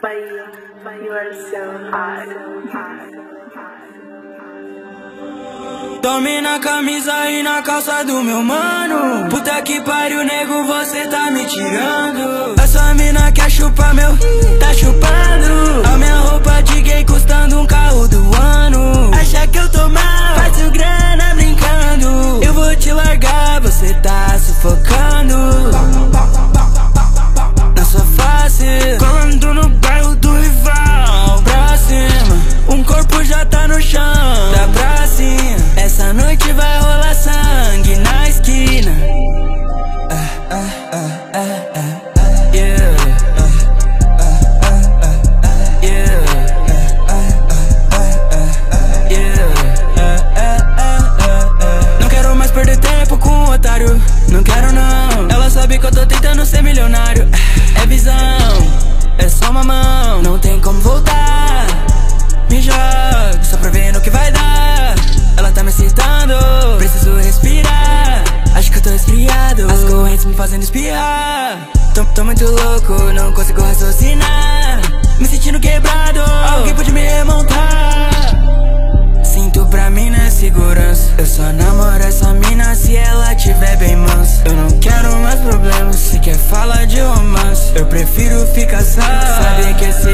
Bahia, you are so hot, Tome na camisa e na calça do meu mano. Puta que pariu, nego, você tá me tirando. Essa mina quer chupar meu, tá chupando Não quero não. Ela sabe que eu tô tentando ser milionário Tô, tô muito louco, não consigo raciocinar. Me sentindo quebrado Alguém pode me remontar. Sinto pra mim na segurança. Eu só namoro essa mina se ela tiver bem mansa Eu não quero mais problemas Se quer falar de romance. Eu prefiro ficar só. Sabe que esse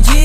me